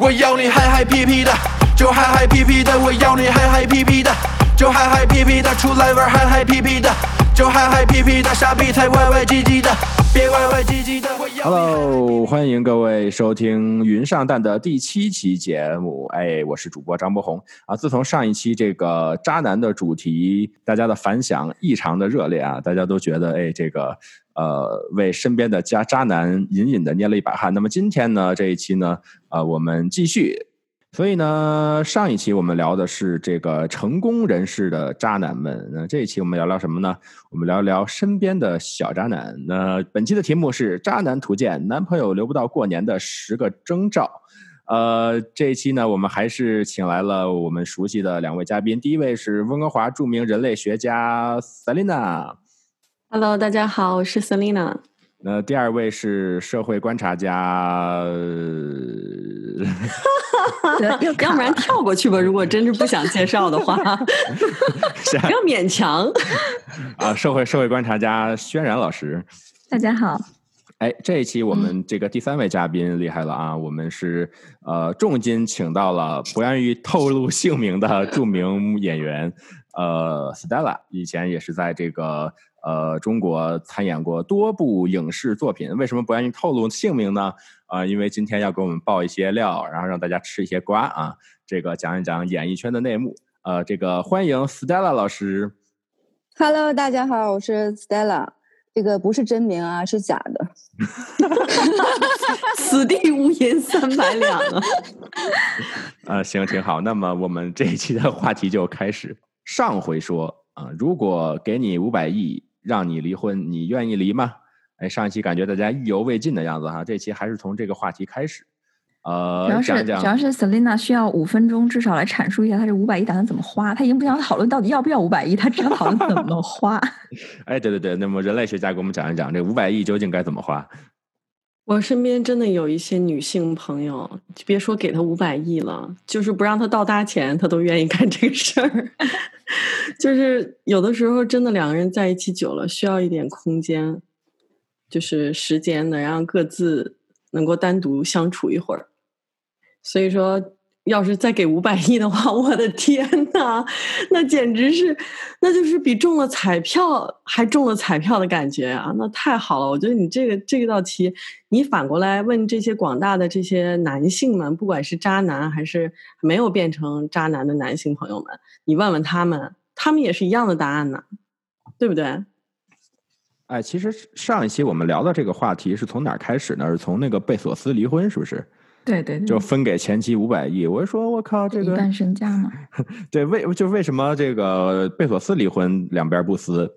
我要你嗨嗨皮皮的，就嗨嗨皮皮的，我要你嗨嗨皮皮的，就嗨嗨皮皮的，出来玩嗨嗨皮皮的，就嗨嗨皮皮的，傻逼才歪歪唧唧的，别歪歪唧唧的。我要你 Hello，欢迎各位收听《云上蛋》的第七期节目。哎，我是主播张博宏啊。自从上一期这个渣男的主题，大家的反响异常的热烈啊，大家都觉得哎，这个呃，为身边的渣渣男隐隐的捏了一把汗。那么今天呢，这一期呢，呃，我们继续。所以呢，上一期我们聊的是这个成功人士的渣男们，那这一期我们聊聊什么呢？我们聊聊身边的小渣男。那本期的题目是“渣男图鉴：男朋友留不到过年的十个征兆”。呃，这一期呢，我们还是请来了我们熟悉的两位嘉宾。第一位是温哥华著名人类学家 Selina，Hello，大家好，我是 Selina。那第二位是社会观察家。要 要不然跳过去吧，如果真是不想介绍的话，是啊不要勉强。啊，社会社会观察家轩然老师。大家好，哎，这一期我们这个第三位嘉宾厉害了啊！我们是呃重金请到了不愿意透露姓名的著名演员呃 Stella，以前也是在这个呃中国参演过多部影视作品。为什么不愿意透露姓名呢？啊、因为今天要给我们爆一些料，然后让大家吃一些瓜啊，这个讲一讲演艺圈的内幕。呃，这个欢迎 Stella 老师。Hello，大家好，我是 Stella。这个不是真名啊，是假的。此地无银三百两啊！呃，行，挺好。那么我们这一期的话题就开始。上回说啊、如果给你五百亿让你离婚，你愿意离吗？哎，上一期感觉大家意犹未尽的样子哈，这期还是从这个话题开始。呃，主要是主要是 Selina 需要五分钟至少来阐述一下她这五百亿打算怎么花。她已经不想讨论到底要不要五百亿，她只想讨论怎么花。哎，对对对，那么人类学家给我们讲一讲这五百亿究竟该怎么花？我身边真的有一些女性朋友，别说给她五百亿了，就是不让她倒搭钱，她都愿意干这个事儿。就是有的时候真的两个人在一起久了，需要一点空间，就是时间能让各自能够单独相处一会儿。所以说，要是再给五百亿的话，我的天呐，那简直是，那就是比中了彩票还中了彩票的感觉啊！那太好了，我觉得你这个这一道题，你反过来问这些广大的这些男性们，不管是渣男还是没有变成渣男的男性朋友们，你问问他们，他们也是一样的答案呢，对不对？哎，其实上一期我们聊的这个话题是从哪儿开始呢？是从那个贝索斯离婚，是不是？对对对，就分给前妻五百亿。我就说，我靠，这个一半身家嘛。对，为就为什么这个贝索斯离婚两边不撕？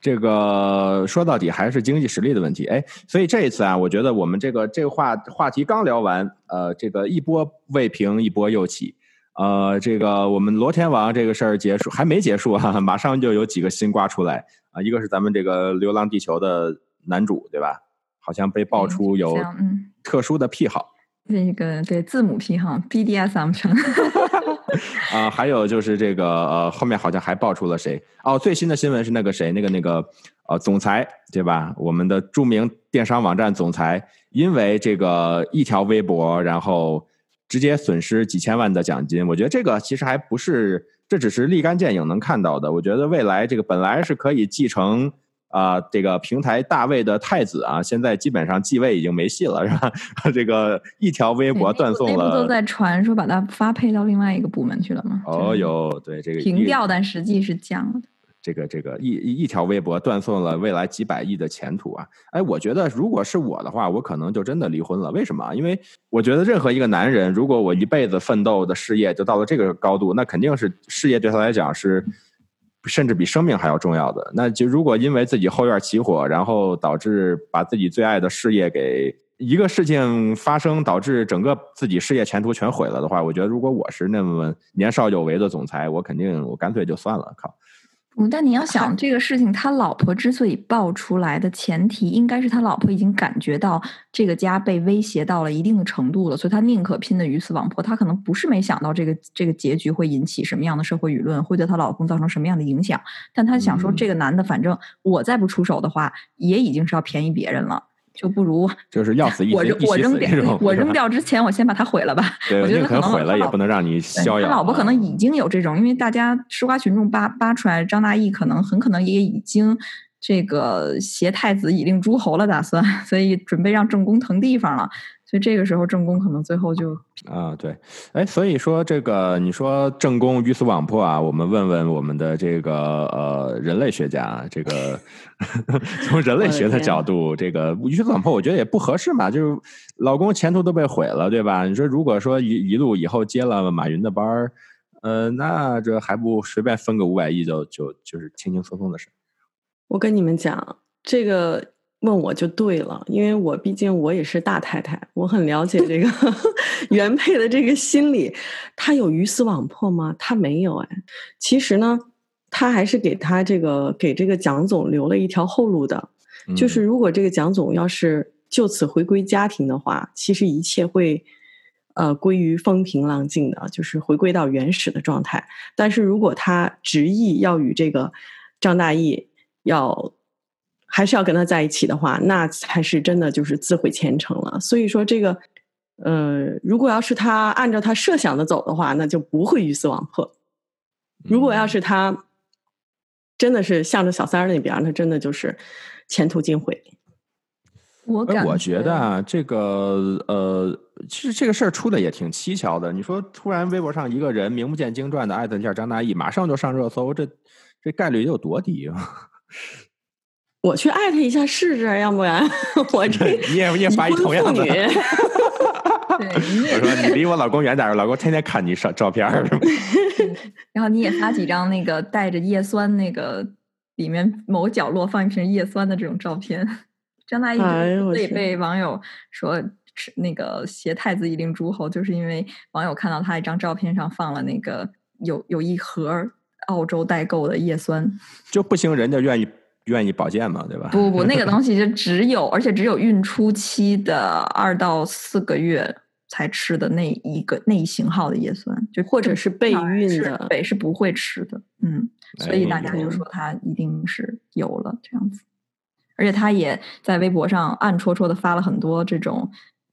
这个说到底还是经济实力的问题。哎，所以这一次啊，我觉得我们这个这个话话题刚聊完，呃，这个一波未平一波又起。呃，这个我们罗天王这个事儿结束还没结束啊，马上就有几个新瓜出来啊、一个是咱们这个《流浪地球》的男主，对吧？好像被爆出有嗯，特殊的癖好。那个对字母癖哈，BDSM 称。啊、还有就是这个呃，后面好像还爆出了谁？哦，最新的新闻是那个谁，那个那个呃，总裁对吧？我们的著名电商网站总裁，因为这个一条微博，然后直接损失几千万的奖金。我觉得这个其实还不是，这只是立竿见影能看到的。我觉得未来这个本来是可以继承。啊、这个平台大卫的太子啊，现在基本上继位已经没戏了，是吧？这个一条微博断送了，都在传说把它发配到另外一个部门去了吗？哦就是哟，对这个一平调，但实际是降了的。这个这个一一一条微博断送了未来几百亿的前途啊！哎，我觉得如果是我的话，我可能就真的离婚了。为什么？因为我觉得任何一个男人，如果我一辈子奋斗的事业就到了这个高度，那肯定是事业对他来讲是甚至比生命还要重要的。那就如果因为自己后院起火，然后导致把自己最爱的事业给一个事情发生，导致整个自己事业前途全毁了的话，我觉得如果我是那么年少有为的总裁，我肯定我干脆就算了，靠。嗯，但你要 想这个事情，他老婆之所以爆出来的前提，应该是他老婆已经感觉到这个家被威胁到了一定的程度了，所以他宁可拼的鱼死网破。他可能不是没想到这个这个结局会引起什么样的社会舆论，会对她老公造成什么样的影响，但他想说，嗯这个男的反正我再不出手的话，也已经是要便宜别人了。就不如 就是要死一我扔我扔掉我扔掉之前，我先把它毁了吧。对，我觉得可能毁了也不能让你对逍遥。他老婆可能啊已经有这种，因为大家吃瓜群众扒扒出来，张大奕可能很可能也已经这个挟太子以令诸侯了，打算，所以准备让正宫腾地方了。所以这个时候正宫可能最后就啊，对，哎，所以说这个你说正宫鱼死网破啊，我们问问我们的这个呃人类学家，这个 从人类学的角度，这个鱼死网破，我觉得也不合适嘛，就是老公前途都被毁了，对吧？你说如果说一一路以后接了马云的班儿，呃，那这还不随便分个五百亿就就就是轻轻松松的事。我跟你们讲，这个问我就对了，因为我毕竟我也是大太太，我很了解这个 原配的这个心理。他有鱼死网破吗？他没有哎。其实呢，他还是给他这个给这个蒋总留了一条后路的，就是嗯如果这个蒋总要是就此回归家庭的话，其实一切会。呃，归于风平浪静的，就是回归到原始的状态。但是如果他执意要与这个张大奕要还是要跟他在一起的话，那才是真的就是自毁前程了。所以说这个，呃，如果要是他按照他设想的走的话，那就不会鱼死网破。如果要是他真的是向着小三儿那边儿，那真的就是前途尽毁。哎，我感我觉得啊，这个呃，其实这个事儿出的也挺蹊跷的。你说突然微博上一个人名不见经传的艾特一下张大奕，马上就上热搜，这这概率有多低啊？我去艾特一下试试，要不然 我这你也你也发一同样的。对，你也我说你离我老公远点儿，老公天天看你照照片儿。然后你也发几张那个带着叶酸那个里面某角落放一瓶叶酸的这种照片。张大哎奕呦我去之所以被网友说是那个挟太子以令诸侯，就是因为网友看到他一张照片上放了那个有有一盒澳洲代购的叶酸。就不行，人家愿意愿意保健嘛，对吧？不不不，那个东 西就只有，而且只有孕初期的二到四个月才吃的那一个那一型号的叶酸，就或者是备孕的对，是不会吃的。嗯，所以大家就说他一定是有了这样子，而且他也在微博上暗戳戳的发了很多这种。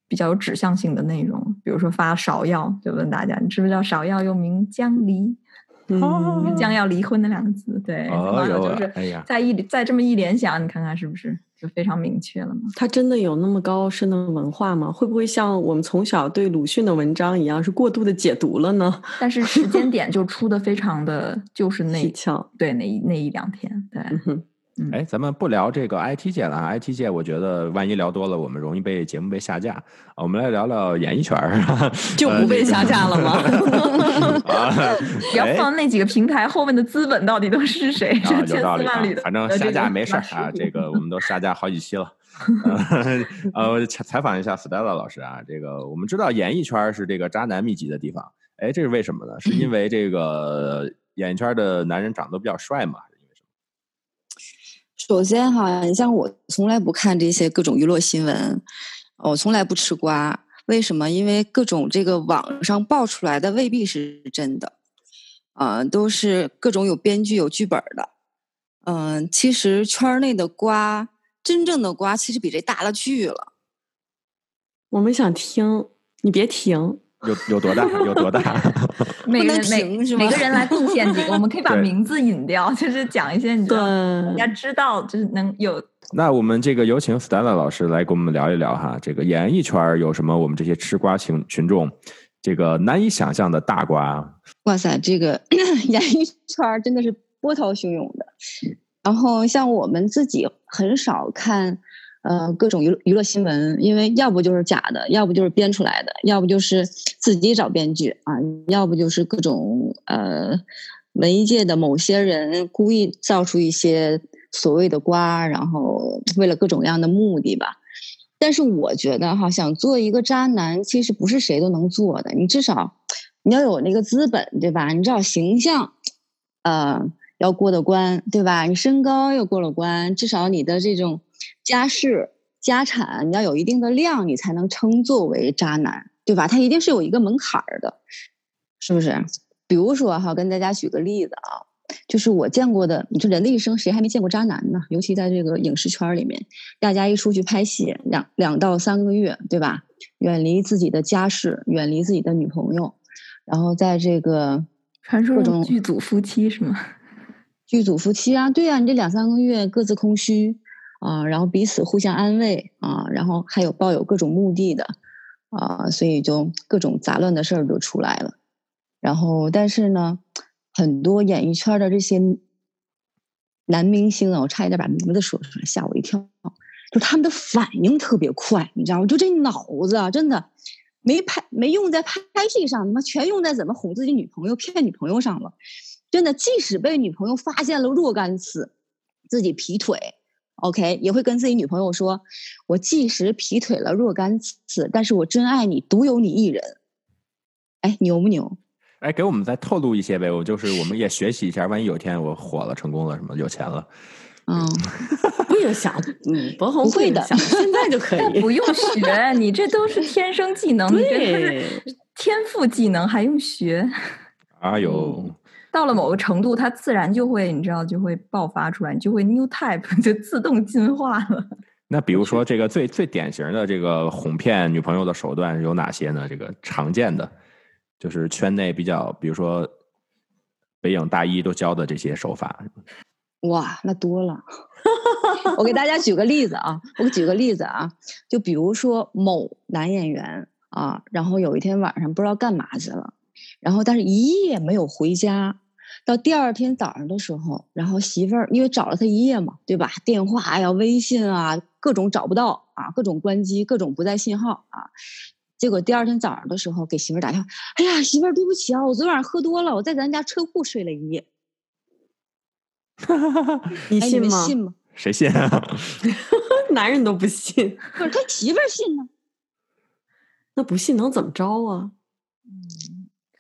比较有指向性的内容，比如说发芍药，就问大家，你知不知道芍药又名姜离？嗯，将要离婚的两个字，对，哦哟网友就是哎呀再一再这么一联想，你看看是不是就非常明确了嘛？他真的有那么高深的文化吗？会不会像我们从小对鲁迅的文章一样，是过度的解读了呢？但是时间点就出的非常的，就是那一。对那一那一两天，对，哎，咱们不聊这个 IT 界了啊，IT 界我觉得万一聊多了，我们容易被节目被下架。啊我们来聊聊演艺圈儿，就不被下架了吗？啊，不要哎放那几个平台后面的资本到底都是谁？啊，是 有千道理的，，反正下架没事儿啊，马这个我们都下架好几期了。呃，呃采采访一下 Stella 老师啊，这个我们知道演艺圈儿是这个渣男密集的地方，哎，这是为什么呢？是因为这个演艺圈儿的男人长得比较帅嘛？首先哈，你像我从来不看这些各种娱乐新闻，我从来不吃瓜。为什么？因为各种这个网上爆出来的未必是真的，啊、都是各种有编剧、有剧本的。嗯、其实圈内的瓜，真正的瓜其实比这大了去了。我们想听，你别停。有有多大？有多大？每个人每停是吗每个人来贡献几个，我们可以把名字引掉，就是讲一些你知对道，大家知道，就是能有那我们这个有请 Stella 老师来跟我们聊一聊哈，这个演艺圈有什么我们这些吃瓜群群众这个难以想象的大瓜？哇塞，这个 演艺圈真的是波涛汹涌的。然后像我们自己很少看，呃，各种娱娱乐新闻，因为要不就是假的，要不就是编出来的，要不就是自己找编剧啊，要不就是各种呃文艺界的某些人故意造出一些所谓的瓜，然后为了各种各样的目的吧。但是我觉得哈，想做一个渣男，其实不是谁都能做的，你至少你要有那个资本，对吧？你至少形象，呃，要过得关，对吧？你身高要过了关，至少你的这种家世、家产，你要有一定的量，你才能称作为渣男，对吧？他一定是有一个门槛儿的，是不是？比如说哈，跟大家举个例子啊，就是我见过的，你说人的一生谁还没见过渣男呢？尤其在这个影视圈里面，大家一出去拍戏，两两到三个月，对吧？远离自己的家世，远离自己的女朋友，然后在这个传说中剧组夫妻是吗？剧组夫妻啊，对啊，你这两三个月各自空虚啊，然后彼此互相安慰啊，然后还有抱有各种目的的啊，所以就各种杂乱的事儿就出来了。然后，但是呢，很多演艺圈的这些男明星啊，我差一点把名字说出来，吓我一跳。就他们的反应特别快，你知道吗？就这脑子啊，真的没拍没用在拍戏上，他妈全用在怎么哄自己女朋友、骗女朋友上了。真的，即使被女朋友发现了若干次自己劈腿，OK，也会跟自己女朋友说：“我即使劈腿了若干次，但是我真爱你，独有你一人。”哎，牛不牛？哎，给我们再透露一些呗，我就是我们也学习一下，万一有一天我火了、成功了，什么有钱了，嗯，不影响，嗯，博红不会的现在就可以。不用学，你这都是天生技能，你这都对是天赋技能，还用学？哎呦，到了某个程度，它自然就会，你知道，就会爆发出来，你就会 new type，就自动进化了。那比如说这个最最典型的这个哄骗女朋友的手段有哪些呢？这个常见的，就是圈内比较，比如说北影大一都教的这些手法。哇，那多了。我给大家举个例子啊，我举个例子啊，就比如说某男演员啊，然后有一天晚上不知道干嘛去了，然后但是一夜没有回家，到第二天早上的时候，然后媳妇儿因为找了他一夜嘛，对吧？电话呀、微信啊，各种找不到啊，各种关机，各种不在信号啊。结果第二天早上的时候给媳妇儿打电话，哎呀，媳妇儿，对不起啊，我昨晚上喝多了，我在咱家车库睡了一夜。哎，你你信吗？们信吗？谁信啊？男人都不信，可是他媳妇儿信呢。那不信能怎么着啊？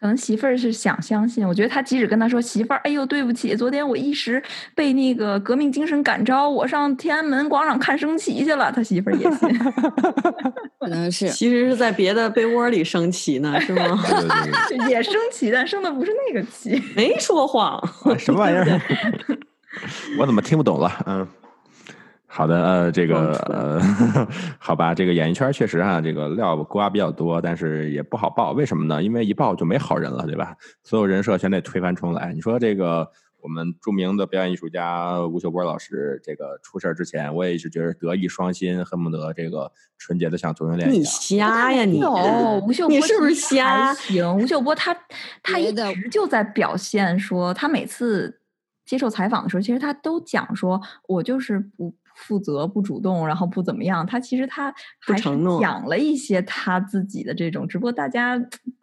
可能媳妇儿是想相信，我觉得他即使跟他说媳妇儿，哎呦对不起，昨天我一时被那个革命精神感召，我上天安门广场看升旗去了，他媳妇儿也信。可能是其实是在别的被窝里升旗呢，是吗？也升旗，但升的不是那个旗。没说谎，对，什么玩意儿？我怎么听不懂了？嗯。好的，呃，这个忘呃，好吧，这个演艺圈确实啊、这个料瓜比较多，但是也不好报，为什么呢？因为一报就没好人了，对吧？所有人设全得推翻重来。你说这个我们著名的表演艺术家吴秀波老师，这个出事儿之前，我也一直觉得德艺双馨，恨不得这个纯洁的像同性恋一你。瞎呀你！有吴秀波，你是不是瞎？行，吴秀波他他一直就在表现说，他每次接受采访的时候，其实他都讲说，我就是不负责、不主动，然后不怎么样。他其实他还是不承诺讲了一些他自己的这种，只不过大家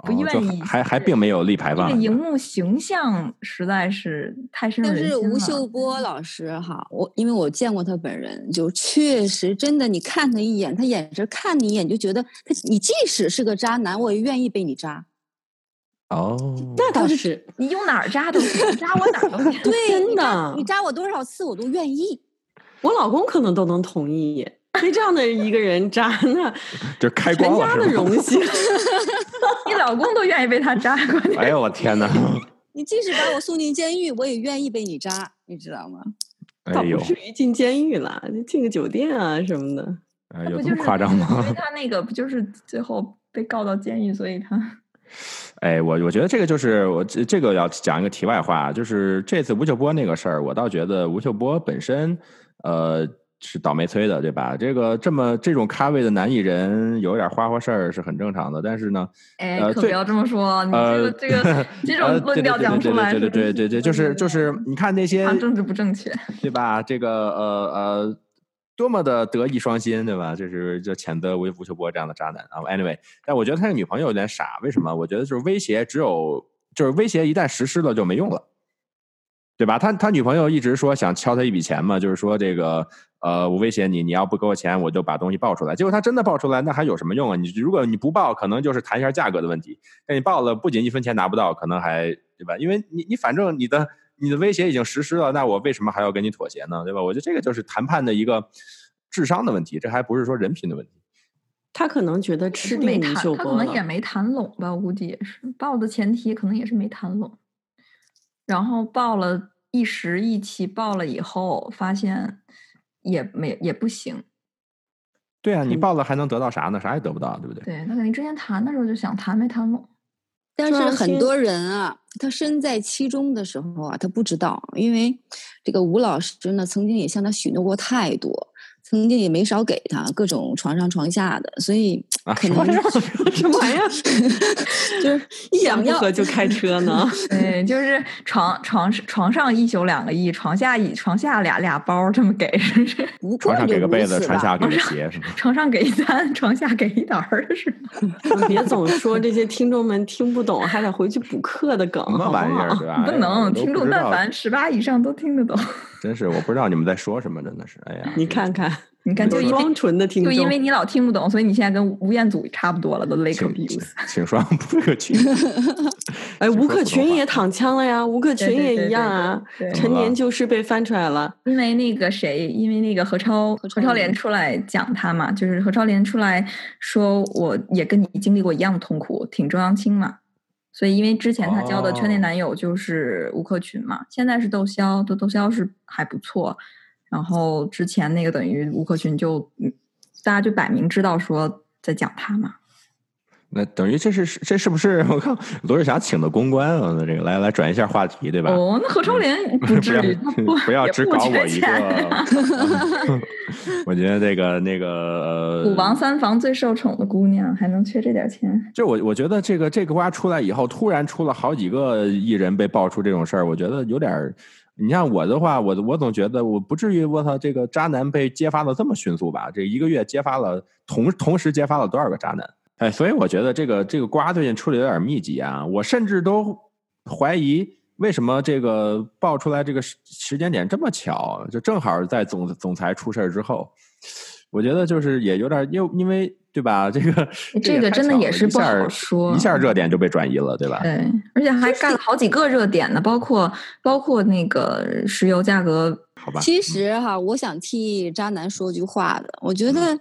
不愿意，还还并没有立牌坊这个。荧幕形象实在是太深入但是吴秀波老师哈，我因为我见过他本人，就确实真的，你看他一眼，他眼神看你一眼，你就觉得他，你即使是个渣男，我也愿意被你渣。哦，那倒是，你用哪儿扎都行，扎我哪儿都行。对，真的你渣我多少次我都愿意。我老公可能都能同意。被这样的一个人渣，那就开全光了家的？荣幸。你老公都愿意被他扎，关键哎呦我天哪！你即使把我送进监狱，我也愿意被你渣，你知道吗？倒不，至于进监狱了，就进个酒店啊什么的。哎有这么夸张因吗为？他那个不就是最后被告到监狱，所以他 哎，我我觉得这个就是我这这个要讲一个题外话，就是这次吴秀波那个事儿，我倒觉得吴秀波本身，呃，是倒霉催的，对吧？这个这么这种咖位的男艺人有点花花事儿是很正常的，但是呢，哎，呃可不要这么说，你这呃个这个 这种呃论调讲出来，对对对对对对对，就是就是你看那些政治不正确。对吧？这个呃呃，多么的德艺双馨，对吧？就是就谴责吴吴秀波这样的渣男啊。Anyway，但我觉得他的女朋友有点傻，为什么？我觉得就是威胁，只有就是威胁一旦实施了就没用了，对吧？他他女朋友一直说想敲他一笔钱嘛，就是说这个呃，我威胁你，你要不给我钱，我就把东西爆出来。结果他真的爆出来，那还有什么用啊？你如果你不报，可能就是谈一下价格的问题；那你报了，不仅一分钱拿不到，可能还对吧？因为你你反正你的你的威胁已经实施了，那我为什么还要跟你妥协呢？对吧？我觉得这个就是谈判的一个智商的问题，这还不是说人品的问题。他可能觉得吃没谈，定吴秀他可。能也没谈拢吧，我估计也是报的前提可能也是没谈拢，然后报了一时意气报了以后，发现也没也不行。对啊，你嗯报了还能得到啥呢？啥也得不到，对不对？对，那肯定之前谈的时候就想谈没谈拢。但是很多人啊，他身在其中的时候啊，他不知道，因为这个吴老师呢，曾经也向他许诺过太多，曾经也没少给他各种床上床下的，所以啊，可能什么？什么玩意儿？就是一言想要不合就开车呢？对，就是床床床上一宿两个亿，床下一床下俩俩包这么给，是不是？不床上给个被子，床下给个鞋，床上给一单，床下给一沓儿是吗？别总说这些听众们听不懂，还得回去补课的梗，什么玩意儿？不能，听众但凡十八以上都听得懂。真是我不知道你们在说什么，真的是，哎呀，你看看，你看，就因为装纯的听众，就因为你老听不懂，所以你现在跟吴彦祖差不多了，都 Lake 请 abuse 请。请双不可取。哎，吴克群也躺枪了呀，吴克群也一样啊，陈年旧事被翻出来了。因为那个谁，因为那个何超何超莲莲出来讲他嘛，就是何超莲出来说，我也跟你经历过一样的痛苦，挺中央青嘛。所以因为之前她交的圈内哦男友就是吴克群嘛，现在是窦骁，窦窦骁是还不错。然后之前那个等于吴克群就，嗯大家就摆明知道说在讲他嘛。那等于这是这是不是我看罗志祥请的公关啊？那这个来来转一下话题，对吧？哦，那何超莲不至于，不不要只搞我一个。我觉得这个那个呃，虎王三房最受宠的姑娘，还能缺这点钱？就我我觉得这个这个瓜出来以后，突然出了好几个艺人被爆出这种事儿，我觉得有点儿。你像我的话，我我总觉得我不至于我操这个渣男被揭发的这么迅速吧？这一个月揭发了同同时揭发了多少个渣男？哎，所以我觉得这个这个瓜最近出的有点密集啊，我甚至都怀疑为什么这个爆出来这个时时间点这么巧，就正好在总总裁出事儿之后。我觉得就是也有点，因因为对吧？这个这个真的也是不好说一下热点就被转移了，对吧？对，而且还干了好几个热点呢，包括包括那个石油价格。好吧，其实哈，我想替渣男说句话的，我觉得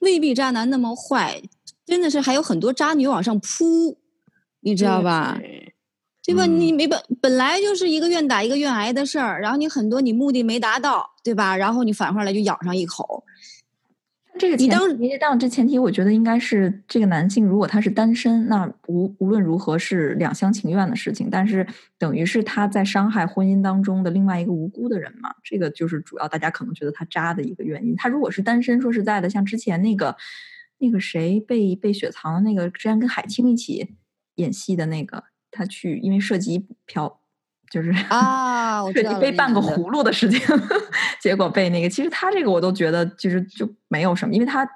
未必渣男那么坏，真的是还有很多渣女往上扑，你知道吧？对对吧？你嗯没本本来就是一个愿打一个愿挨的事儿，然后你很多你目的没达到，对吧？然后你反过来就咬上一口，这个前你当提，当这前提，我觉得应该是这个男性，如果他是单身，那无无论如何是两厢情愿的事情，但是等于是他在伤害婚姻当中的另外一个无辜的人嘛，这个就是主要大家可能觉得他渣的一个原因。他如果是单身，说实在的，像之前那个那个谁被被雪藏的那个，之前跟海清一起演戏的那个，他去因为涉及嫖，就是啊 涉及被那男的办个葫芦的事情，结果被那个，其实他这个我都觉得其实就没有什么，因为他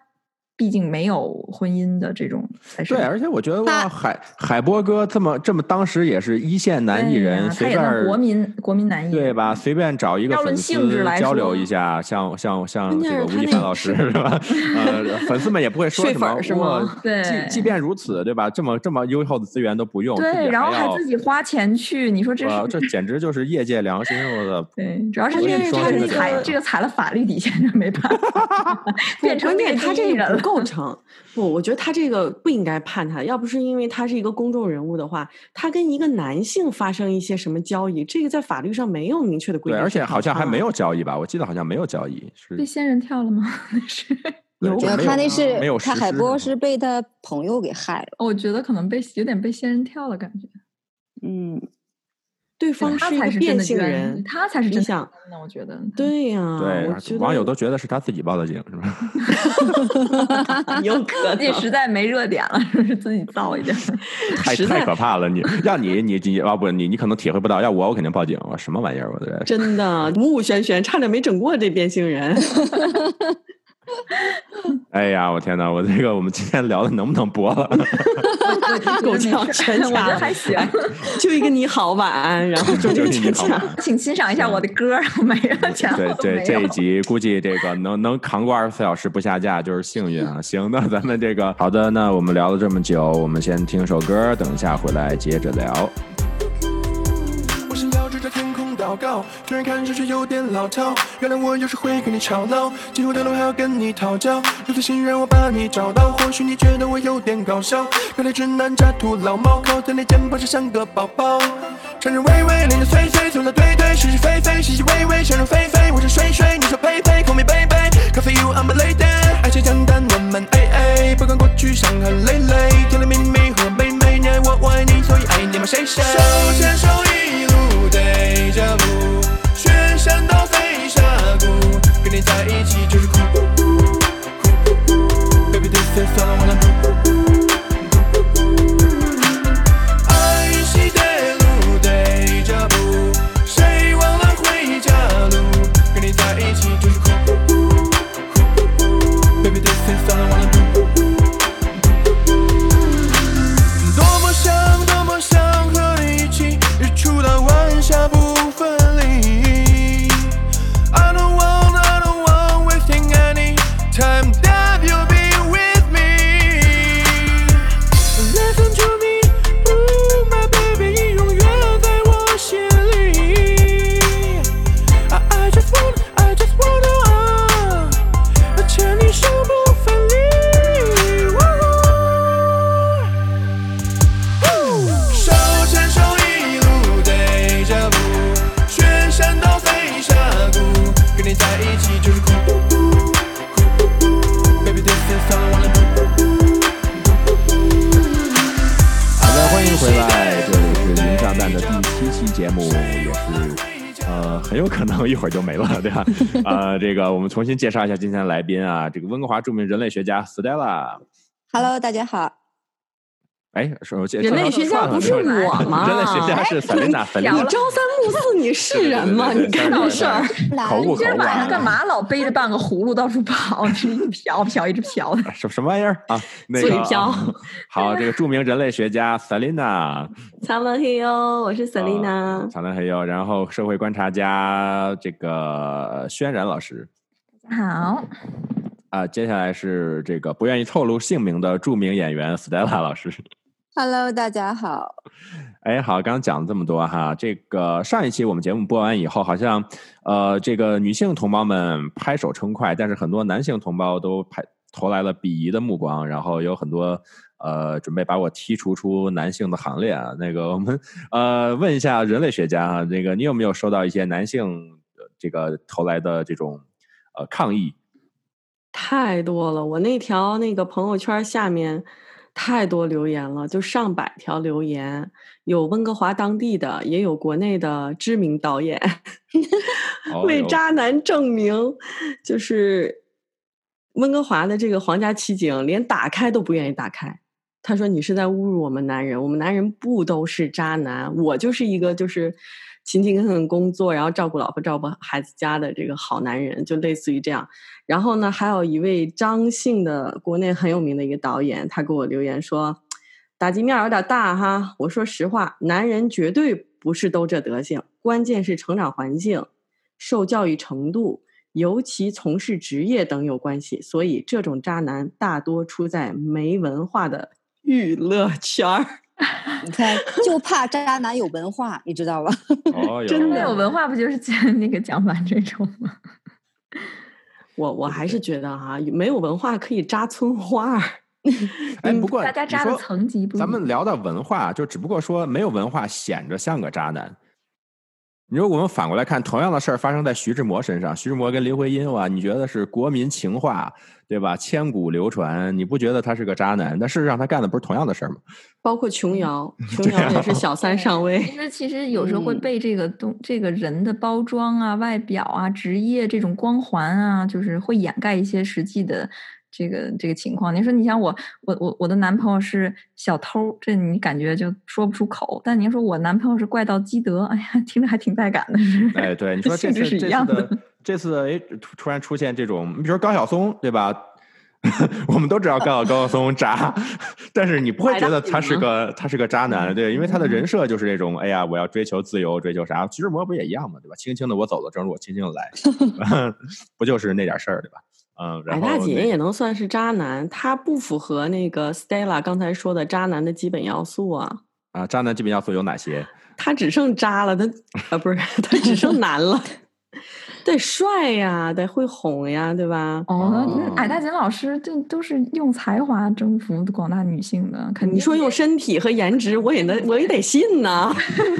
毕竟没有婚姻的这种才是对，而且我觉得哇，海海波哥这么这么当时也是一线男艺人，随便国民国民男艺人对吧？随便找一个粉性质来丝交流一下，像像像这个吴亦凡老师是吧？呃，粉丝们也不会说什么粉儿是吗对即即便如此，对吧？这么这么优厚的资源都不用，对，然后还自己花钱去，你说这这简直就是业界良心！我的对，主要是关这个这个键是他那个踩这个踩了法律底线，就没办法，变成关键那他这人了。构成，不，我觉得他这个不应该判他。要不是因为他是一个公众人物的话，他跟一个男性发生一些什么交易，这个在法律上没有明确的规对，定。而且好像还没有交易吧？我记得好像没有交易，是被仙人跳了吗？那是，对有就没有他那是没有他海波是被他朋友给害了，我觉得可能被有点被仙人跳了感觉。嗯，对方是一个变性人，，他才是真的你想冤呢。我觉得，对呀、对网友都觉得是他自己报的警，是吧？有可 也能。实在没热点了，是不是自己造一点？太太可怕了！你要你你你要不你你可能体会不到，要我我肯定报警。我什么玩意儿？我这真的五五轩轩，差点没整过这变性人。哎呀，我天哪！我这个我们今天聊的能不能播了？够呛全我觉得还行。就一个你好晚安，然后中间就你好。请欣赏一下我的歌，然后没了，前后对对，这一集估计这个能能扛过二十四小时不下架就是幸运啊。行，那咱们这个好的，那我们聊了这么久，我们先听首歌，等一下回来接着聊。祷告，虽然看上去有点老套，原来我有时会跟你吵闹，今后的路还要跟你讨教，如此幸运让我把你找到，或许你觉得我有点搞笑，原来直男渣土老猫，靠在你肩膀上像个宝宝，缠着微微，连着碎碎，从头对对，是是非非，是是微微，想入非非，我是水水，你说呸呸，call me baby。Cause for you I'm a lady，爱情简单，我们 AA，不管过去伤痕累累，甜甜蜜蜜和美美，你爱我，我爱你，所以爱你们谁谁。手牵手一路对着路，雪山到飞峡谷，跟你在一起就是酷酷酷酷酷，Baby this is all 可能一会儿就没了，对吧？呃，这个我们重新介绍一下今天的来宾啊，这个温哥华著名人类学家 Stella。Hello，大家好。哎，人类学家不是我吗？人类学家是 Selina 你朝三暮四，你是人吗？你干这事儿，口误口今儿误啊晚上干？嘛老背着半个葫芦到处跑，一直飘飘一直飘的。什什么玩意儿啊？那个嘴瓢好，这个著名人类学家 Selina，苍兰黑哟，我是 Selina。长得很有，然后社会观察家这个轩然老师好，啊，接下来是这个不愿意透露姓名的著名演员 Stella 老师。Hello，大家好。哎，好，刚刚讲了这么多哈，这个上一期我们节目播完以后，好像呃，这个女性同胞们拍手称快，但是很多男性同胞都拍投来了鄙夷的目光，然后有很多呃准备把我剔除出男性的行列啊。那个我们呃问一下人类学家啊，这个你有没有收到一些男性呃这个投来的这种呃抗议？太多了，我那条那个朋友圈下面太多留言了，就上百条留言，有温哥华当地的，也有国内的知名导演，哦为渣男证明，就是温哥华的这个皇家骑警连打开都不愿意打开。他说：“你是在侮辱我们男人，我们男人不都是渣男？我就是一个就是勤勤恳恳工作，然后照顾老婆、照顾孩子家的这个好男人，就类似于这样。然后呢，还有一位张姓的国内很有名的一个导演，他给我留言说，打击面有点大哈。我说实话，男人绝对不是都这德行，关键是成长环境、受教育程度，尤其从事职业等有关系。所以这种渣男大多出在没文化的娱乐圈儿。你看，就怕渣男有文化，你知道吧？哦，真的有文化不就是 那个蒋凡这种吗？我我还是觉得哈、没有文化可以扎村花儿。哎，不过大家你说渣的层级不一样咱们聊到文化，就只不过说没有文化显着像个渣男。你说我们反过来看，同样的事儿发生在徐志摩身上，徐志摩跟林徽因哇，你觉得是国民情话，对吧？千古流传，你不觉得他是个渣男？但事实上他干的不是同样的事儿吗？包括琼瑶，琼瑶也是小三上位。其实其实有时候会嗯被这个东、这个人的包装啊、外表啊、职业这种光环啊，就是会掩盖一些实际的这个这个情况。你说，你像我我我我的男朋友是小偷，这你感觉就说不出口。但您说我男朋友是怪盗基德，哎呀，听着还挺带感的。哎，对，你说这性质是次这次一样的的这次哎突突然出现这种，你比如说高晓松，对吧？我们都知道高高晓松渣，但是你不会觉得他是个他是个渣男，对，因为他的人设就是这种，哎呀，我要追求自由，追求啥？徐志摩不也一样嘛？对吧？轻轻的我走了，正如我轻轻的来，不就是那点事儿，对吧？嗯，然后那大姐也能算是渣男，他不符合那个 Stella 刚才说的渣男的基本要素啊。啊，渣男基本要素有哪些？他只剩渣了，他啊不是他只剩男了。得帅呀，得会哄呀，对吧？哦，那矮大紧老师这都是用才华征服广大女性的，肯定。你说用身体和颜值，我也能，我也得信呐。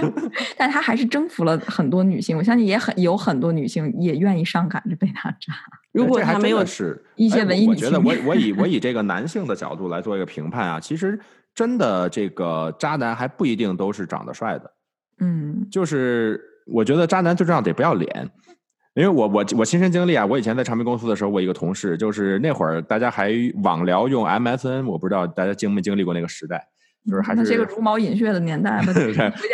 但他还是征服了很多女性，我相信也很有很多女性也愿意上赶着被他扎。如果他没有是一些文艺我觉得我我以我以这个男性的角度来做一个评判啊，其实真的这个渣男还不一定都是长得帅的。嗯，就是我觉得渣男最重要得不要脸。因为我我我亲身经历啊，我以前在唱片公司的时候，我一个同事就是那会儿大家还网聊用 MSN，我不知道大家经没经历过那个时代，就是还是个茹毛饮血的年代吧，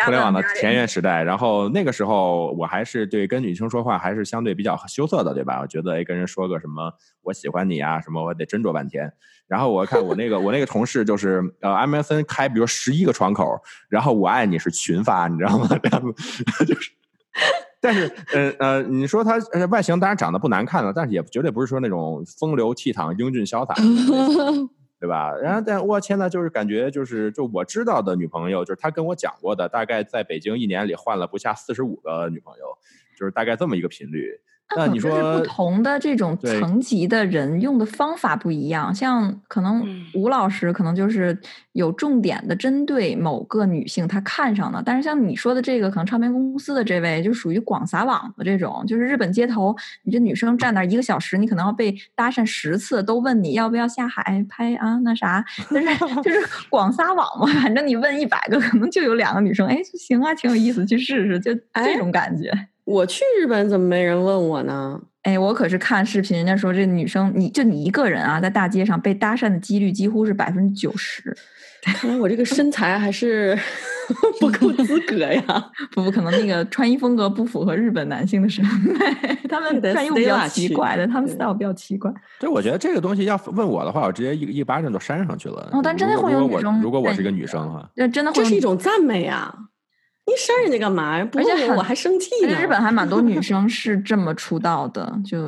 互联网的田园时代。然后那个时候我还是对跟女生说话还是相对比较羞涩的，对吧？我觉得哎跟人说个什么我喜欢你啊什么，我得斟酌半天。然后我看我那个我那个同事就是呃 MSN 开比如十一个窗口，然后我爱你是群发，你知道吗？就是。但是，呃呃，你说他外形当然长得不难看了，但是也绝对不是说那种风流倜傥、英俊潇洒，对吧？然后，但我天呐，就是感觉就是，就我知道的女朋友，就是他跟我讲过的，大概在北京一年里换了不下四十五个女朋友，就是大概这么一个频率。那你说不同的这种层级的人用的方法不一样，像可能吴老师可能就是有重点的针对某个女性她看上的，但是像你说的这个，可能唱片公司的这位就属于广撒网的这种，就是日本街头，你这女生站那一个小时，你可能要被搭讪十次，都问你要不要下海拍啊那啥，就是就是广撒网嘛，反正你问一百个，可能就有两个女生，哎，行啊，挺有意思，去试试，就这种感觉。我去日本怎么没人问我呢？哎，我可是看视频，人家说这女生，你就你一个人啊，在大街上被搭讪的几率几乎是百分之九十。看来我这个身材还是 不够资格呀。不不，可能那个穿衣风格不符合日本男性的审美，他们穿衣比较奇怪的，他们 style 比较奇怪。对，我觉得这个东西要问我的话，我直接一一巴掌就扇上去了。哦，但真的会有女生，如果我是一个女生哈，那真的这是一种赞美啊。你扇人家干嘛呀？而且我还生气呢。日本还蛮多女生是这么出道的，就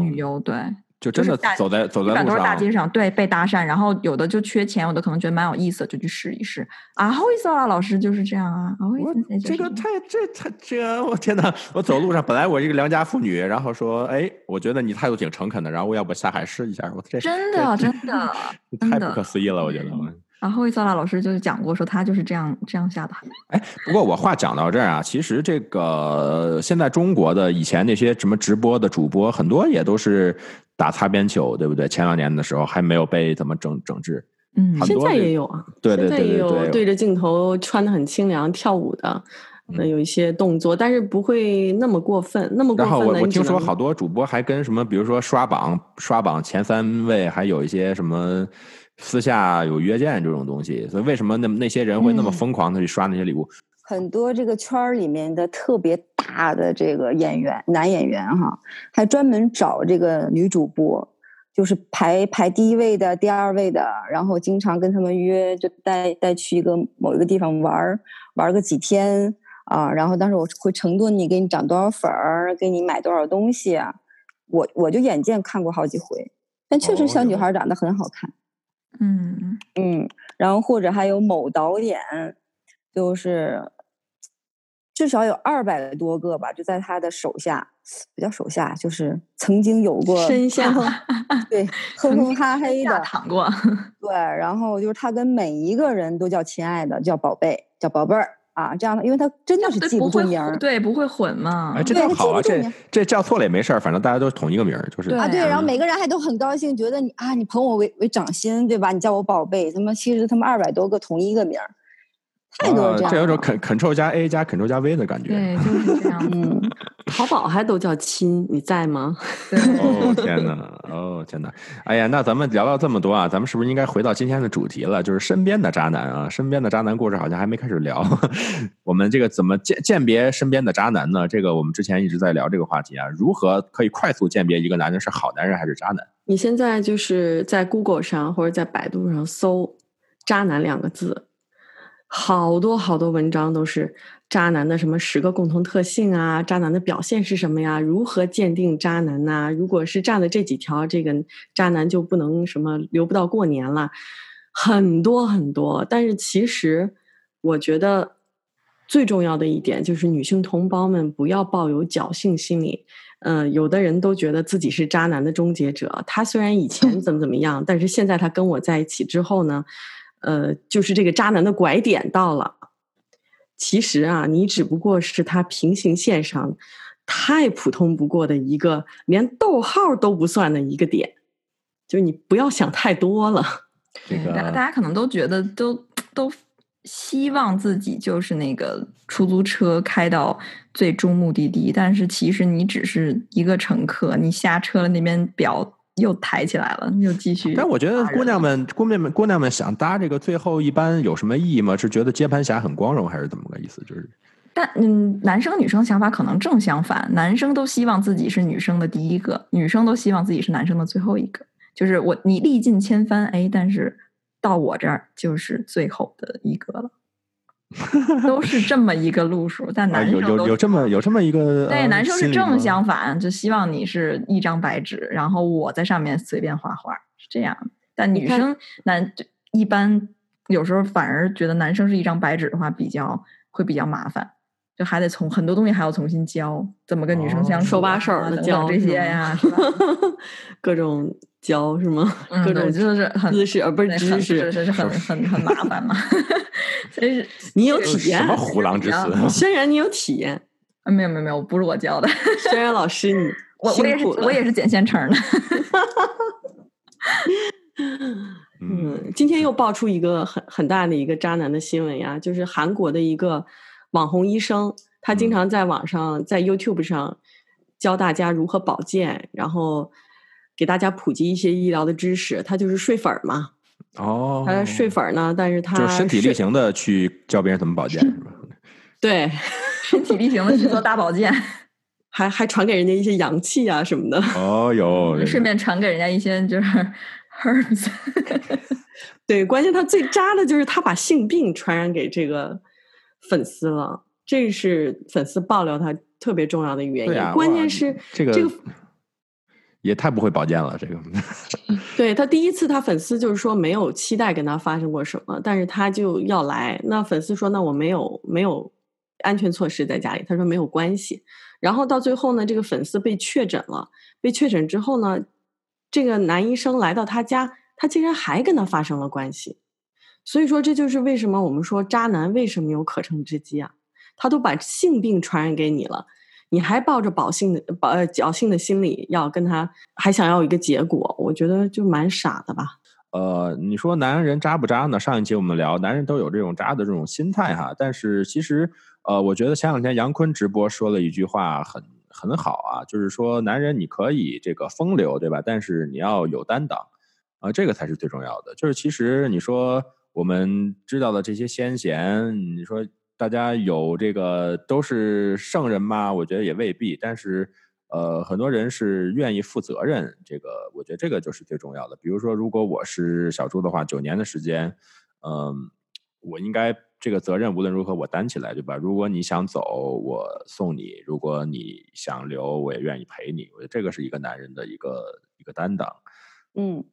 女优对，就真的走在走在路上，都是大街上对被搭讪，然后有的就缺钱，有的可能觉得蛮有意思，就去试一试。啊，好意思啊，老师就是这样啊。我这个太这太这，我天哪！我走路上本来我一个良家妇女，然后说，哎，我觉得你态度挺诚恳的，然后我要不下海试一下？我这真的真的太不可思议了，我觉得。然后，伊萨拉老师就是讲过，说他就是这样这样下的。哎，不过我话讲到这儿啊，其实这个现在中国的以前那些什么直播的主播，很多也都是打擦边球，对不对？前两年的时候还没有被怎么整整治。嗯，现在也有啊，对对对对对，对着镜头穿的很清凉跳舞的，那有一些动作，但是不会那么过分，那么过分。然后我我听说好多主播还跟什么，比如说刷榜刷榜前三位，还有一些什么。私下有约见这种东西，所以为什么那那些人会那么疯狂的去刷那些礼物？很多这个圈儿里面的特别大的这个演员，男演员哈，还专门找这个女主播，就是排排第一位的、第二位的，然后经常跟他们约，就带带去一个某一个地方玩儿，玩个几天啊，然后当时我会承诺你，给你涨多少粉儿，给你买多少东西啊，我我就眼见看过好几回，但确实小女孩长得很好看。嗯嗯，然后或者还有某导演，就是至少有二百多个吧，就在他的手下，不叫手下，就是曾经有过身下，对，哼哼哈嘿的躺过，对，然后就是他跟每一个人都叫亲爱的，叫宝贝，叫宝贝儿。啊，这样的，因为他真的是记不住名儿，对，不会混嘛。哎，这倒好啊，这这叫错了也没事儿，反正大家都是同一个名儿，就是啊，对。然后每个人还都很高兴，觉得你啊，你捧我为为掌心，对吧？你叫我宝贝，他妈其实他们二百多个同一个名儿。太多这样，这有种 Ctrl 加 A 加 Ctrl 加 V 的感觉。对，就是这样。嗯，淘宝还都叫亲，你在吗？哦天哪！哦天哪！哎呀，那咱们聊到这么多啊，咱们是不是应该回到今天的主题了？就是身边的渣男啊，身边的渣男故事好像还没开始聊。我们这个怎么鉴鉴别身边的渣男呢？这个我们之前一直在聊这个话题啊，如何可以快速鉴别一个男人是好男人还是渣男？你现在就是在 Google 上或者在百度上搜“渣男”两个字。好多好多文章都是渣男的什么十个共同特性啊，渣男的表现是什么呀？如何鉴定渣男呐？如果是占了这几条，这个渣男就不能什么留不到过年了。很多很多，但是其实我觉得最重要的一点就是女性同胞们不要抱有侥幸心理。嗯，有的人都觉得自己是渣男的终结者。他虽然以前 怎么怎么样，但是现在他跟我在一起之后呢，呃，就是这个渣男的拐点到了。其实啊，你只不过是他平行线上太普通不过的一个，连逗号都不算的一个点。就是你不要想太多了。这个大大家可能都觉得都都。希望自己就是那个出租车开到最终目的地，但是其实你只是一个乘客，你下车了，那边表又抬起来了，又继续。但我觉得姑娘们、姑娘们、姑娘们想搭这个最后一班有什么意义吗？是觉得接盘侠很光荣，还是怎么个意思？就是，但嗯，男生女生想法可能正相反，男生都希望自己是女生的第一个，女生都希望自己是男生的最后一个。就是我你历尽千帆，哎，但是。到我这儿就是最后的一个了，都是这么一个路数。但男生有有有这么有这么一个对，男生是正相反，就希望你是一张白纸，然后我在上面随便画画，是这样。但女生男一般有时候反而觉得男生是一张白纸的话，比较会比较麻烦，就还得从很多东西还要重新教，怎么跟女生相处，手把手的教这些呀，各种。教是吗？各种就是姿势，而不是知识，是是很很很麻烦嘛。所以 你有体验？什么虎狼之词？轩然，你有体验？没有没有没有，不是我教的。轩然老师，你我我也是我也是捡现成的。嗯，今天又爆出一个很很大的一个渣男的新闻呀，就是韩国的一个网红医生，他经常在网上在 YouTube 上教大家如何保健，然后。给大家普及一些医疗的知识，他就是睡粉儿嘛。哦，他睡粉儿呢，但是他就是身体力行的去教别人怎么保健，是吧？对，身体力行的去做大保健，还还传给人家一些阳气啊什么的。哦哟，顺便传给人家一些就是 herbs。对，关键他最渣的就是他把性病传染给这个粉丝了，这是粉丝爆料他特别重要的原因。关键是这个这个。也太不会保健了，这个。对他第一次，他粉丝就是说没有期待跟他发生过什么，但是他就要来。那粉丝说：“那我没有没有安全措施在家里。”他说：“没有关系。”然后到最后呢，这个粉丝被确诊了。被确诊之后呢，这个男医生来到他家，他竟然还跟他发生了关系。所以说，这就是为什么我们说渣男为什么有可乘之机啊？他都把性病传染给你了。你还抱着侥幸的、保呃侥幸的心理要跟他，还想要一个结果，我觉得就蛮傻的吧。呃，你说男人渣不渣呢？上一期我们聊，男人都有这种渣的这种心态哈。但是其实，呃，我觉得前两天杨坤直播说了一句话很很好啊，就是说男人你可以这个风流，对吧？但是你要有担当啊，这个才是最重要的。就是其实你说我们知道的这些先贤，你说。大家有这个都是圣人吗？我觉得也未必。但是，呃，很多人是愿意负责任。这个，我觉得这个就是最重要的。比如说，如果我是小朱的话，九年的时间，嗯，我应该这个责任无论如何我担起来，对吧？如果你想走，我送你；如果你想留，我也愿意陪你。我觉得这个是一个男人的一个一个担当。嗯。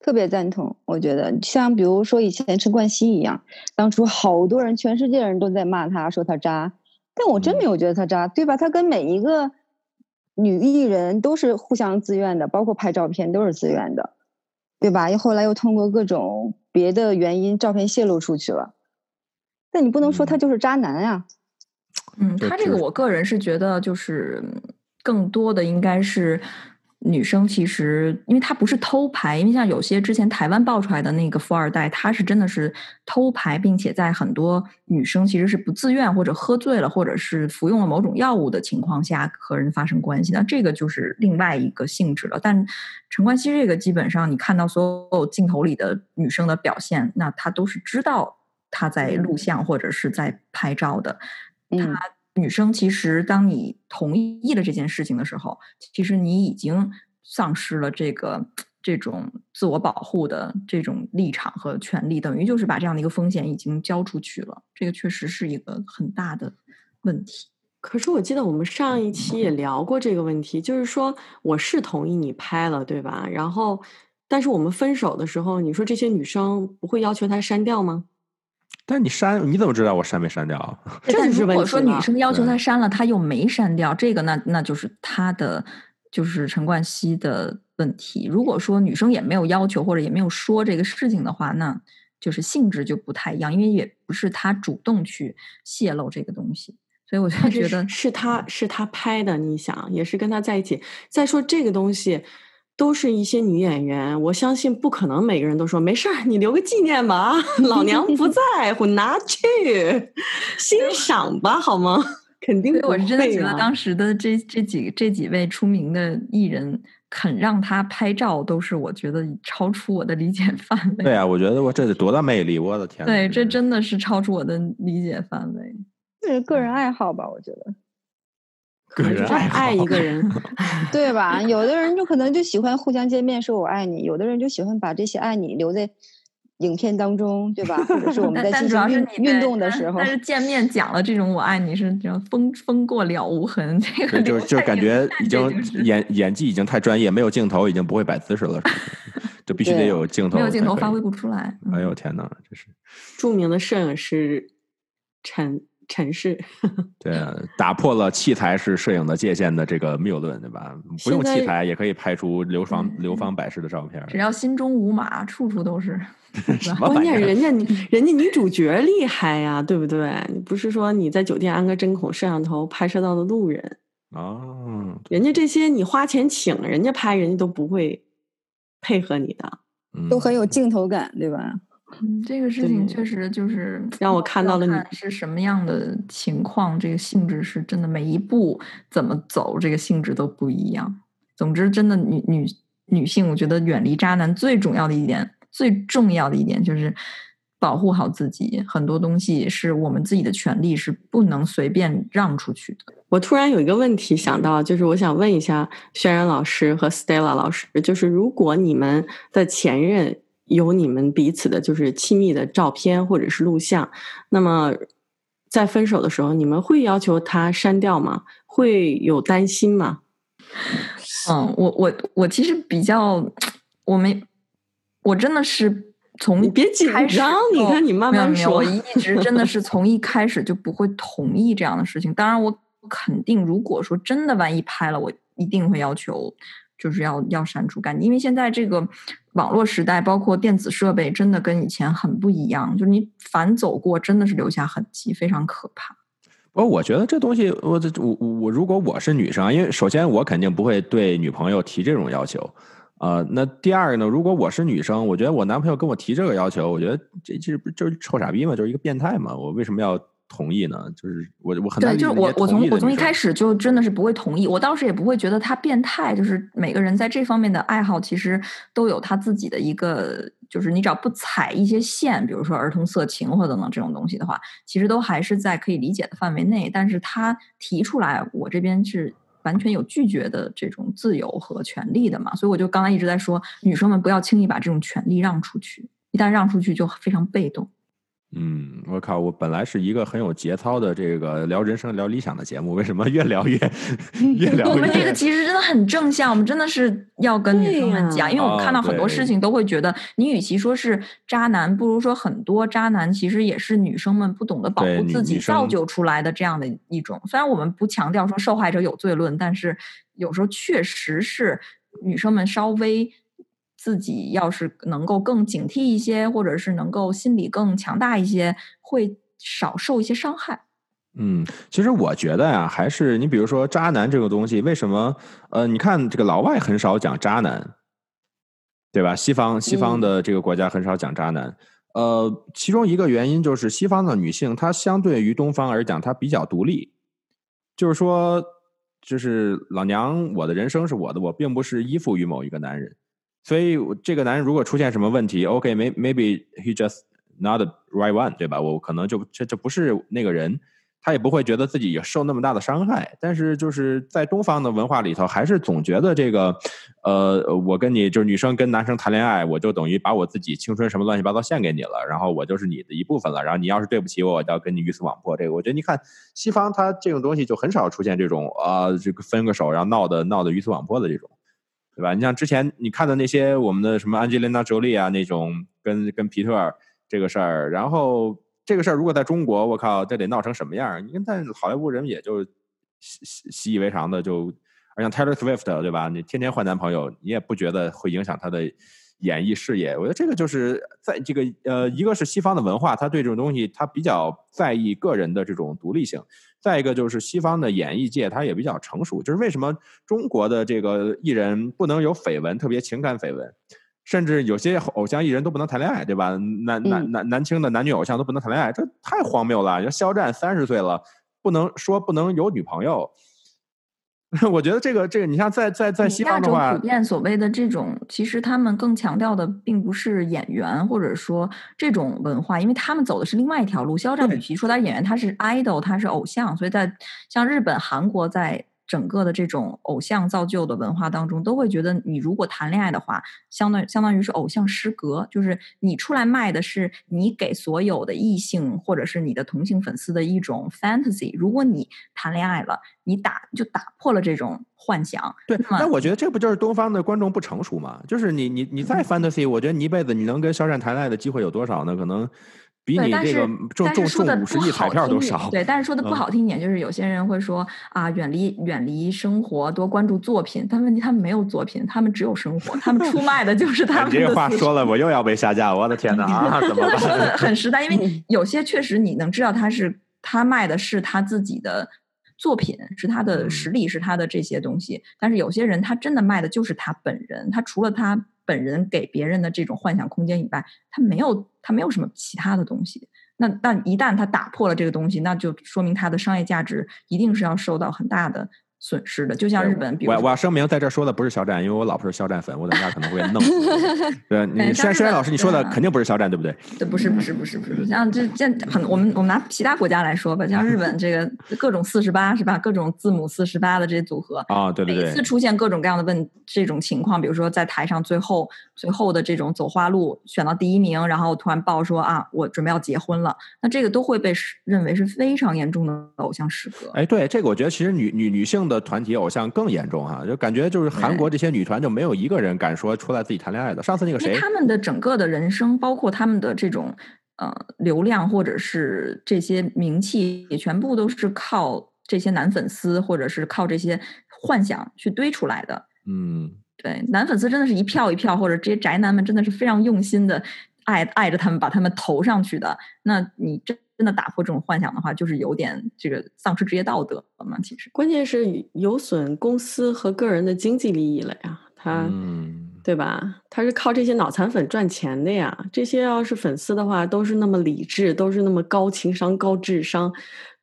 特别赞同，我觉得像比如说以前陈冠希一样，当初好多人，全世界人都在骂他，说他渣，但我真没有觉得他渣，对吧？他跟每一个女艺人都是互相自愿的，包括拍照片都是自愿的，对吧？又后来又通过各种别的原因，照片泄露出去了，但你不能说他就是渣男呀。嗯，他这个我个人是觉得，就是更多的应该是。女生其实，因为她不是偷拍，因为像有些之前台湾爆出来的那个富二代，他是真的是偷拍，并且在很多女生其实是不自愿或者喝醉了，或者是服用了某种药物的情况下和人发生关系，那这个就是另外一个性质了。但陈冠希这个基本上，你看到所有镜头里的女生的表现，那她都是知道她在录像或者是在拍照的，她。女生其实，当你同意了这件事情的时候，其实你已经丧失了这个这种自我保护的这种立场和权利，等于就是把这样的一个风险已经交出去了。这个确实是一个很大的问题。可是我记得我们上一期也聊过这个问题，就是说我是同意你拍了，对吧？然后，但是我们分手的时候，你说这些女生不会要求他删掉吗？但是你删，你怎么知道我删没删掉？这是问但如果说女生要求他删了，他又没删掉，这个那那就是他的就是陈冠希的问题。如果说女生也没有要求或者也没有说这个事情的话，那就是性质就不太一样，因为也不是他主动去泄露这个东西，所以我就觉得是他是他拍的，你想也是跟他在一起。再说这个东西，都是一些女演员，我相信不可能每个人都说没事儿，你留个纪念吧，老娘不在乎，拿去欣赏吧，好吗？肯定不所以我是真的觉得当时的这这几这几位出名的艺人肯让他拍照，都是我觉得超出我的理解范围。对啊，我觉得我这得多大魅力，我的天呐！对，这真的是超出我的理解范围。这是个人爱好吧？我觉得，个人就是爱爱一个人，对吧？有的人就可能就喜欢互相见面说我爱你，有的人就喜欢把这些爱你留在影片当中，对吧？或者是我们在进行主要是运运动的时候但，是见面讲了这种我爱你是这样风风过了无痕，这个对，就就感觉已经演演技已经太专业，没有镜头已经不会摆姿势了，是吧就必须得有镜头，没有镜头发挥。不出来。嗯哎呦天哪，这是著名的摄影师陈陈氏，对啊，打破了器材是摄影的界限的这个谬论，对吧？不用器材也可以拍出流芳嗯流芳百世的照片。只要心中无马，处处都是。关？键人家 人家女主角厉害呀，对不对？不是说你在酒店安个针孔摄像头拍摄到的路人，哦，人家这些你花钱请人家拍，人家都不会配合你的。嗯都很有镜头感，对吧？嗯，这个事情确实就是 让我看到了你是什么样的情况，这个性质是真的每一步怎么走，这个性质都不一样。总之，真的女女女性，我觉得远离渣男最重要的一点，最重要的一点就是保护好自己。很多东西是我们自己的权利，是不能随便让出去的。我突然有一个问题想到，就是我想问一下轩然老师和 Stella 老师，就是如果你们的前任有你们彼此的，就是亲密的照片或者是录像，那么在分手的时候，你们会要求他删掉吗？会有担心吗？嗯，我我我其实比较，我没，我真的是从你别紧张你看你慢慢说我一直真的是从一开始就不会同意这样的事情。当然，我肯定如果说真的万一拍了，我一定会要求就是要要删除干净，因为现在这个网络时代，包括电子设备，真的跟以前很不一样，就是你反走过，真的是留下痕迹，非常可怕。不过我觉得这东西，我这我我如果我是女生，因为首先我肯定不会对女朋友提这种要求，呃，那第二个呢，如果我是女生，我觉得我男朋友跟我提这个要求，我觉得这这不就是臭傻逼嘛，就是一个变态嘛，我为什么要同意呢？就是我我很难对，就是我我从我从一开始就真的是不会同意，我倒是也不会觉得他变态，就是每个人在这方面的爱好其实都有他自己的一个，就是你只要不踩一些线，比如说儿童色情或者等等这种东西的话，其实都还是在可以理解的范围内。但是他提出来，我这边是完全有拒绝的这种自由和权利的嘛，所以我就刚才一直在说，女生们不要轻易把这种权利让出去，一旦让出去就非常被动。嗯，我靠！我本来是一个很有节操的这个聊人生、聊理想的节目，为什么越聊越 越聊越？我们这个 其实真的很正向，我们真的是要跟女生们讲，因为我们看到很多哦事情都会觉得，你与其说是渣男，不如说很多渣男其实也是女生们不懂得保护自己造就出来的这样的一种。虽然我们不强调说受害者有罪论，但是有时候确实是女生们稍微。自己要是能够更警惕一些，或者是能够心理更强大一些，会少受一些伤害。嗯，其实我觉得呀、还是你比如说渣男这个东西，为什么？呃，你看这个老外很少讲渣男，对吧？西方西方嗯的这个国家很少讲渣男。呃，其中一个原因就是西方的女性，她相对于东方而讲，她比较独立，就是说，就是老娘，我的人生是我的，我并不是依附于某一个男人。所以这个男人如果出现什么问题，OK，may、maybe he just not the right one，对吧？我可能就这这不是那个人，他也不会觉得自己受那么大的伤害。但是就是在东方的文化里头，还是总觉得这个，呃，我跟你就是女生跟男生谈恋爱，我就等于把我自己青春什么乱七八糟献给你了，然后我就是你的一部分了。然后你要是对不起我，我就要跟你鱼死网破。这个我觉得你看西方，它这种东西就很少出现这种啊、这个分个手然后闹的闹的鱼死网破的这种。对吧？你像之前你看的那些我们的什么安吉丽娜·裘丽啊那种跟跟皮特这个事儿，然后这个事儿如果在中国，我靠，这得闹成什么样儿？你看在好莱坞人也就习习习以为常的就，而像 Taylor Swift 对吧？你天天换男朋友，你也不觉得会影响他的演艺事业。我觉得这个就是在这个呃，一个是西方的文化，他对这种东西他比较在意个人的这种独立性；再一个就是西方的演艺界，它也比较成熟。就是为什么中国的这个艺人不能有绯闻，特别情感绯闻？甚至有些偶像艺人都不能谈恋爱，对吧？男男男男青的男女偶像都不能谈恋爱，这太荒谬了。你说肖战三十岁了，不能说不能有女朋友。我觉得这个这个，你像在在在西方的话，普遍所谓的这种，其实他们更强调的并不是演员，或者说这种文化，因为他们走的是另外一条路。肖战与其说他演员，他是 idol，他是偶像，所以在像日本、韩国在。整个的这种偶像造就的文化当中，都会觉得你如果谈恋爱的话，相当相当于是偶像失格，就是你出来卖的是你给所有的异性或者是你的同性粉丝的一种 fantasy。如果你谈恋爱了，你打就打破了这种幻想。对，那我觉得这不就是东方的观众不成熟吗？就是你你你再 fantasy，我觉得你一辈子你能跟肖战谈恋爱的机会有多少呢？可能。比你这个中中中五十亿彩票都少。对，但是说的不好听一点，就是有些人会说啊，远离远离生活，多关注作品。但问题他们没有作品，他们只有生活，他们出卖的就是他们。你这个话说了，我又要被下架，我的天哪啊！怎么办？很实在，因为 有些确实你能知道他是他卖的是他自己的作品，是他的实力，是他的这些东西。但是有些人他真的卖的就是他本人，他除了他。本人给别人的这种幻想空间以外，他没有，他没有什么其他的东西。那那一旦他打破了这个东西，那就说明他的商业价值一定是要受到很大的。损失的，就像日本，比我我要声明，在这说的不是肖战，因为我老婆是肖战粉，我等下可能会弄死。对，你山山老师，你说的肯定不是肖战，对不对？对，不是，不是，不是，不是。像这这很，我们我们拿其他国家来说吧，像日本这个各种四十八是吧？各种字母四十八的这些组合啊，对对对。每次出现各种各样的问这种情况，比如说在台上最后最后的这种走花路选到第一名，然后突然报说啊，我准备要结婚了，那这个都会被认为是非常严重的偶像失格。哎，对，这个我觉得其实女女女性的团体偶像。更严重哈，就感觉就是韩国这些女团就没有一个人敢说出来自己谈恋爱的。上次那个谁，他们的整个的人生，包括他们的这种呃流量或者是这些名气，也全部都是靠这些男粉丝或者是靠这些幻想去堆出来的。嗯，对，男粉丝真的是一票一票，或者这些宅男们真的是非常用心的爱爱着他们，把他们投上去的。那你这。真的打破这种幻想的话，就是有点这个丧失职业道德了嘛？其实，关键是有损公司和个人的经济利益了呀，他，对吧？他是靠这些脑残粉赚钱的呀。这些要是粉丝的话，都是那么理智，都是那么高情商、高智商。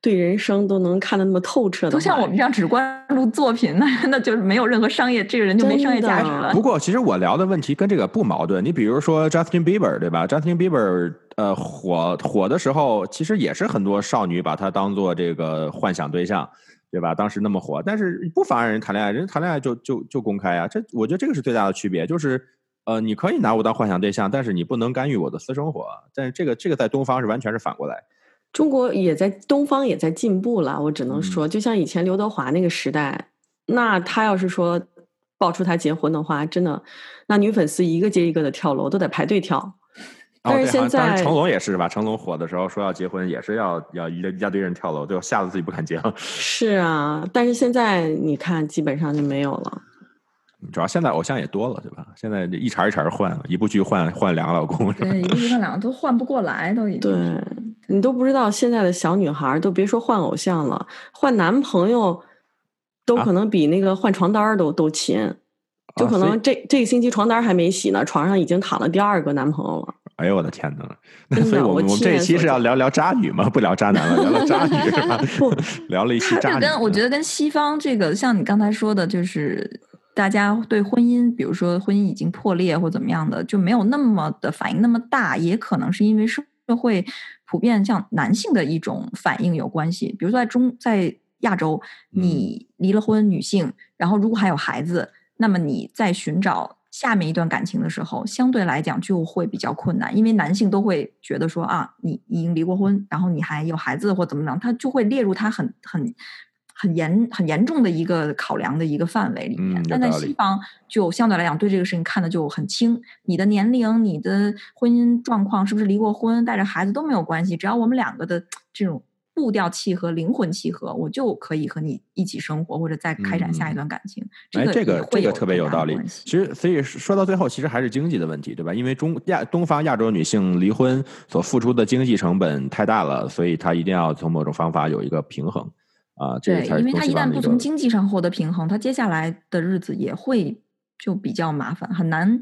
对人生都能看得那么透彻的，都像我们这样只关注作品，那那就是没有任何商业，这个人就没商业价值了。不过，其实我聊的问题跟这个不矛盾。你比如说 Justin Bieber，对吧？Justin Bieber，呃，火火的时候，其实也是很多少女把它当做这个幻想对象，对吧？当时那么火，但是不妨碍人谈恋爱，人谈恋爱就就就公开啊。这我觉得这个是最大的区别，就是呃，你可以拿我当幻想对象，但是你不能干预我的私生活。但是这个这个在东方是完全是反过来。中国也在东方也在进步了，我只能说，就像以前刘德华那个时代，那他要是说爆出他结婚的话，真的，那女粉丝一个接一个的跳楼，都得排队跳。但是现在成龙也是吧？成龙火的时候说要结婚，也是要要一一大堆人跳楼，最后吓得自己不敢结了。是啊，但是现在你看，基本上就没有了。主要现在偶像也多了，对吧？现在一茬一茬换，一部剧换换两个老公，对，一部剧换两个都换不过来，都已经。对。你都不知道现在的小女孩都别说换偶像了，换男朋友都可能比那个换床单都都勤，就可能这这个星期床单还没洗呢，床上已经躺了第二个男朋友了。哎呦我的天哪！所以我们我们这一期是要聊聊渣女吗？不聊渣男了，聊聊渣女是吧？聊了一期 渣女。跟我觉得跟西方这个，像你刚才说的，就是大家对婚姻，比如说婚姻已经破裂或怎么样的，就没有那么的反应那么大，也可能是因为社社会。普遍像男性的一种反应有关系，比如说在中在亚洲，你离了婚，女性，然后如果还有孩子，那么你在寻找下面一段感情的时候，相对来讲就会比较困难，因为男性都会觉得说啊，你已经离过婚，然后你还有孩子或怎么样，他就会列入他很很很严很严重的一个考量的一个范围里面。嗯但在西方就相对来讲对这个事情看的就很轻，你的年龄、你的婚姻状况是不是离过婚、带着孩子都没有关系，只要我们两个的这种步调契合、灵魂契合，我就可以和你一起生活，或者再开展下一嗯段感情。哎，这个这个特别有道理其实，所以说到最后，其实还是经济的问题，对吧？因为中亚东方亚洲女性离婚所付出的经济成本太大了，所以她一定要从某种方法有一一个平衡啊。这个对，因为她一旦不从经济上获得平衡，她接下来的日子也会就比较麻烦，很难嗯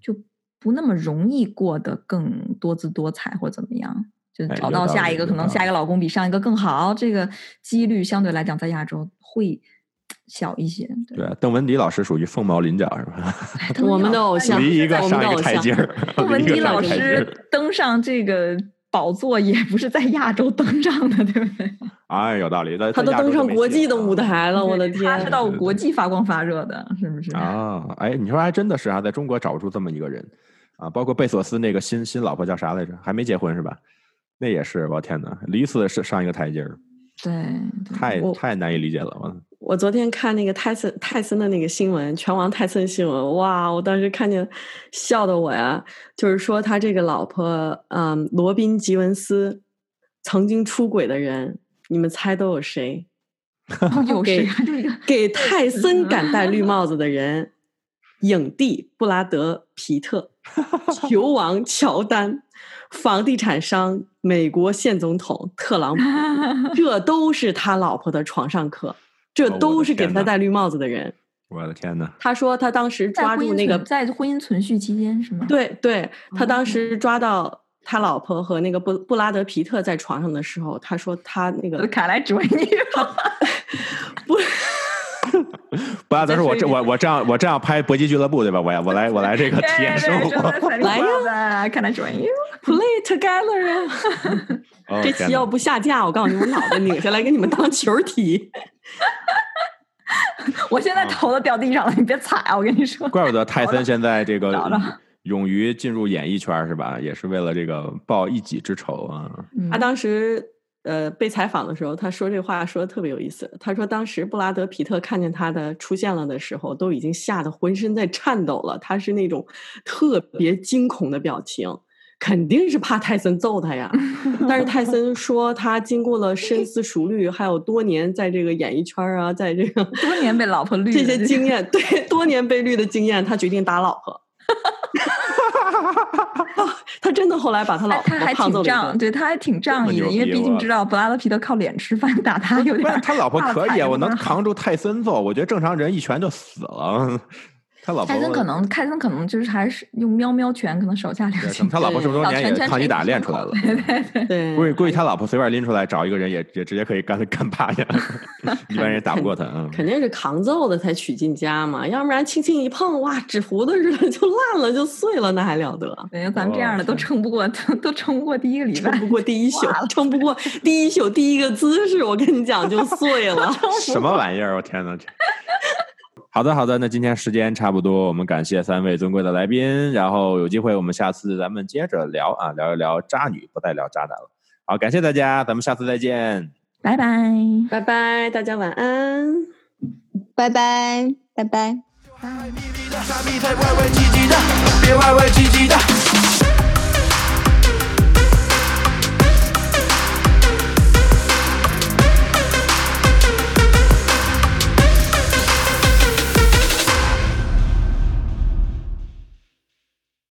就不那么容易过得更多姿多彩或怎么样。找到下一个可能下一个老公比上一个更好，这个几率相对来讲在亚洲会 小一些。对，对，邓文迪老师属于凤毛麟角，是吧？我们的偶像离一个上一个台阶 儿，邓文迪老师登上这个宝座也不是在亚洲登上的，对不对？哎，有道理。在他都登上国际的舞。台了，我的天他是！到国际发光发热的，是不是？啊，哎，你说还真的是啊，在中国找不出这么一个人啊，包括贝索斯那个新新老婆叫啥来着？还没结婚是吧？那也是，我天哪，离次是上一个台阶儿，对，对太太难以理解了。我我昨天看那个泰森泰森的那个新闻，拳王泰森新闻，哇！我当时看见笑的我呀，就是说他这个老婆，嗯，罗宾吉文斯曾经出轨的人，你们猜都有谁？有谁给啊？这个给泰 森敢戴绿帽子的人，影帝布拉德皮特，球王乔丹，房地产商美国现总统特朗普，这都是他老婆的床上客，这都是给他戴绿帽子的人。我的天哪！他说他当时抓住那个存，在婚姻存续期间是吗？对对，他当哦时抓到他老婆和那个布布拉德皮特在床上的时候，他说他那个看来只为你。不。不要，但是我这我我这样我这样拍搏击俱乐部对吧？我要我来我来这个体验生活。来呀！，Can I join you? Play together 啊！哦这天哪期要不下架，我告诉你，我脑袋拧下来给你们当球踢。我现在头都掉地上了，你别踩啊！我跟你说。怪不得泰森现在这个勇于进入演艺圈是吧？也是为了这个报一己之仇啊！嗯他当时呃被采访的时候，他说这话说的特别有意思。他说当时布拉德皮特看见他的出现了的时候，都已经吓得浑身在颤抖了。他是那种特别惊恐的表情。肯定是怕泰森揍他呀，但是泰森说他经过了深思熟虑，还有多年在这个演艺圈啊，在这个多年被老婆绿这些经验，对多年被绿的经验，他决定打老婆。他真的后来把他老 婆他还胖揍了一挺仗，顿。对，他还挺仗义的，因为毕竟知道布拉德皮特靠脸吃饭，打他有点。不是他老婆可以，啊，我能。扛住泰森揍，我觉得正常人一拳就死了。他老婆泰森可能，泰森可能就是还是用喵喵拳，可能手下留情。他老婆这么多小年也抗击打练出来了。对对对。估计估计他老婆随便拎出来找一个人也也直接可以干干趴下，一般人也打不过他。嗯，肯定是扛揍的才娶进家嘛，要不然轻轻一碰，哇，纸糊的似的就烂了，就碎了，那还了得？对，咱们这样的都哦撑不过，都都撑不过第一个礼拜撑。不过第一宿，撑不过第一宿第一个姿势，我跟你讲就碎了。什么玩意儿？我天哪！这好的，好的，那今天时间差不多，我们感谢三位尊贵的来宾，然后有机会我们下次咱们接着聊啊，聊一聊渣女，不再聊渣男了。好，感谢大家，咱们下次再见。拜拜。拜拜，大家晚安。拜拜，拜拜。傻逼